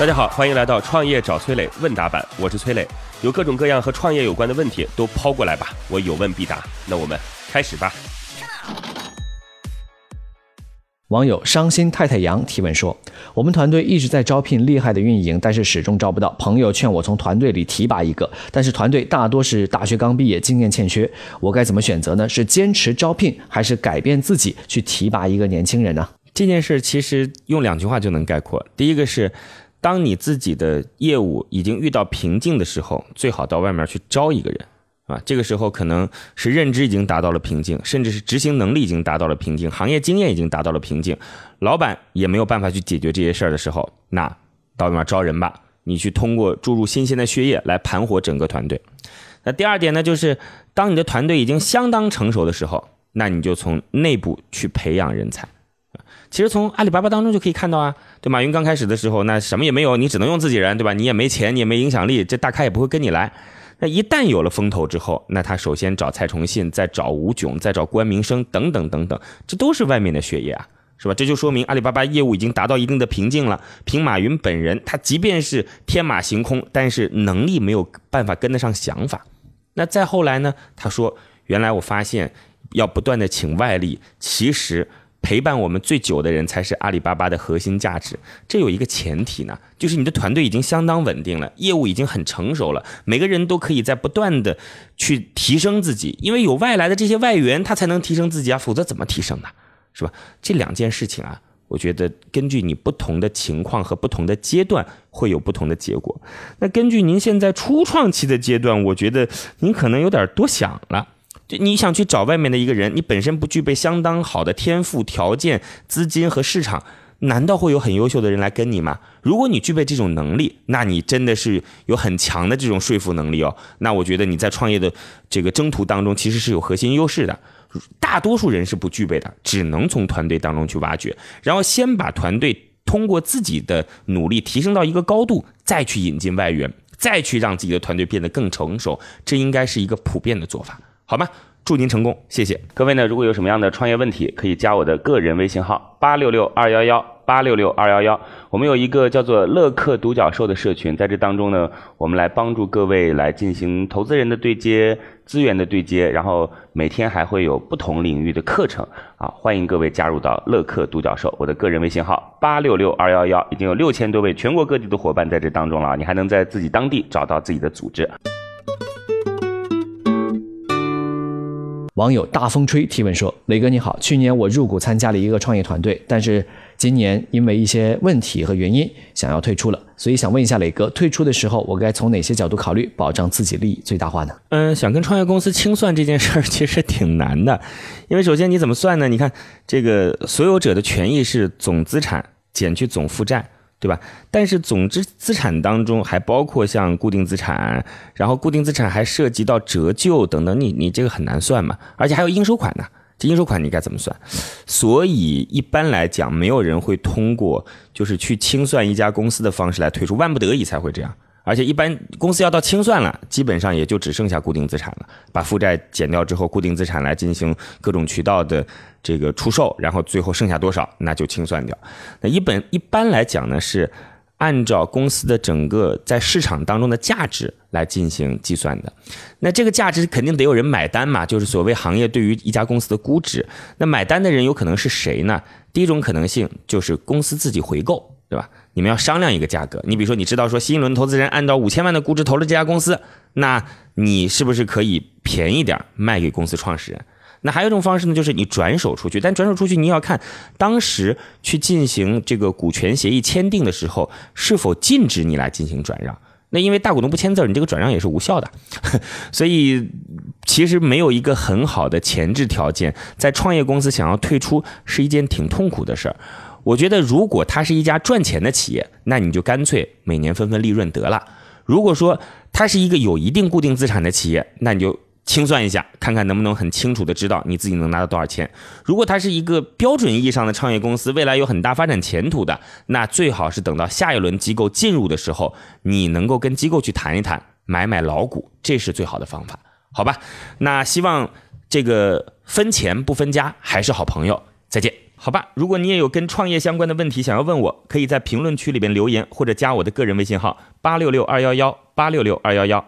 大家好，欢迎来到创业找崔磊问答版，我是崔磊，有各种各样和创业有关的问题都抛过来吧，我有问必答。那我们开始吧。网友伤心太太杨提问说：“我们团队一直在招聘厉害的运营，但是始终招不到。朋友劝我从团队里提拔一个，但是团队大多是大学刚毕业，经验欠缺。我该怎么选择呢？是坚持招聘，还是改变自己去提拔一个年轻人呢？”这件事其实用两句话就能概括。第一个是，当你自己的业务已经遇到瓶颈的时候，最好到外面去招一个人。啊，这个时候可能是认知已经达到了瓶颈，甚至是执行能力已经达到了瓶颈，行业经验已经达到了瓶颈，老板也没有办法去解决这些事儿的时候，那到外面招人吧，你去通过注入新鲜的血液来盘活整个团队。那第二点呢，就是当你的团队已经相当成熟的时候，那你就从内部去培养人才。其实从阿里巴巴当中就可以看到啊，对马云刚开始的时候，那什么也没有，你只能用自己人，对吧？你也没钱，你也没影响力，这大咖也不会跟你来。那一旦有了风头之后，那他首先找蔡崇信，再找吴炯，再找关明生等等等等，这都是外面的血液啊，是吧？这就说明阿里巴巴业务已经达到一定的瓶颈了。凭马云本人，他即便是天马行空，但是能力没有办法跟得上想法。那再后来呢？他说：“原来我发现要不断的请外力，其实。”陪伴我们最久的人才是阿里巴巴的核心价值。这有一个前提呢，就是你的团队已经相当稳定了，业务已经很成熟了，每个人都可以在不断的去提升自己。因为有外来的这些外援，他才能提升自己啊，否则怎么提升呢？是吧？这两件事情啊，我觉得根据你不同的情况和不同的阶段会有不同的结果。那根据您现在初创期的阶段，我觉得您可能有点多想了。就你想去找外面的一个人，你本身不具备相当好的天赋条件、资金和市场，难道会有很优秀的人来跟你吗？如果你具备这种能力，那你真的是有很强的这种说服能力哦。那我觉得你在创业的这个征途当中，其实是有核心优势的。大多数人是不具备的，只能从团队当中去挖掘，然后先把团队通过自己的努力提升到一个高度，再去引进外援，再去让自己的团队变得更成熟，这应该是一个普遍的做法。好吗？祝您成功，谢谢各位呢。如果有什么样的创业问题，可以加我的个人微信号八六六二幺幺八六六二幺幺。我们有一个叫做乐客独角兽的社群，在这当中呢，我们来帮助各位来进行投资人的对接、资源的对接，然后每天还会有不同领域的课程啊，欢迎各位加入到乐客独角兽。我的个人微信号八六六二幺幺，已经有六千多位全国各地的伙伴在这当中了，你还能在自己当地找到自己的组织。网友大风吹提问说：“磊哥你好，去年我入股参加了一个创业团队，但是今年因为一些问题和原因想要退出了，所以想问一下磊哥，退出的时候我该从哪些角度考虑，保障自己利益最大化呢？”嗯，想跟创业公司清算这件事儿其实挺难的，因为首先你怎么算呢？你看这个所有者的权益是总资产减去总负债。对吧？但是总之资产当中还包括像固定资产，然后固定资产还涉及到折旧等等，你你这个很难算嘛。而且还有应收款呢，这应收款你该怎么算？所以一般来讲，没有人会通过就是去清算一家公司的方式来退出，万不得已才会这样。而且一般公司要到清算了，基本上也就只剩下固定资产了，把负债减掉之后，固定资产来进行各种渠道的这个出售，然后最后剩下多少，那就清算掉。那一本一般来讲呢，是按照公司的整个在市场当中的价值来进行计算的。那这个价值肯定得有人买单嘛，就是所谓行业对于一家公司的估值。那买单的人有可能是谁呢？第一种可能性就是公司自己回购。对吧？你们要商量一个价格。你比如说，你知道说新一轮投资人按照五千万的估值投了这家公司，那你是不是可以便宜点卖给公司创始人？那还有一种方式呢，就是你转手出去。但转手出去，你要看当时去进行这个股权协议签订的时候，是否禁止你来进行转让。那因为大股东不签字，你这个转让也是无效的。所以其实没有一个很好的前置条件，在创业公司想要退出是一件挺痛苦的事儿。我觉得，如果它是一家赚钱的企业，那你就干脆每年分分利润得了。如果说它是一个有一定固定资产的企业，那你就清算一下，看看能不能很清楚的知道你自己能拿到多少钱。如果它是一个标准意义上的创业公司，未来有很大发展前途的，那最好是等到下一轮机构进入的时候，你能够跟机构去谈一谈，买买老股，这是最好的方法，好吧？那希望这个分钱不分家，还是好朋友。再见。好吧，如果你也有跟创业相关的问题想要问我，可以在评论区里边留言，或者加我的个人微信号八六六二幺幺八六六二幺幺。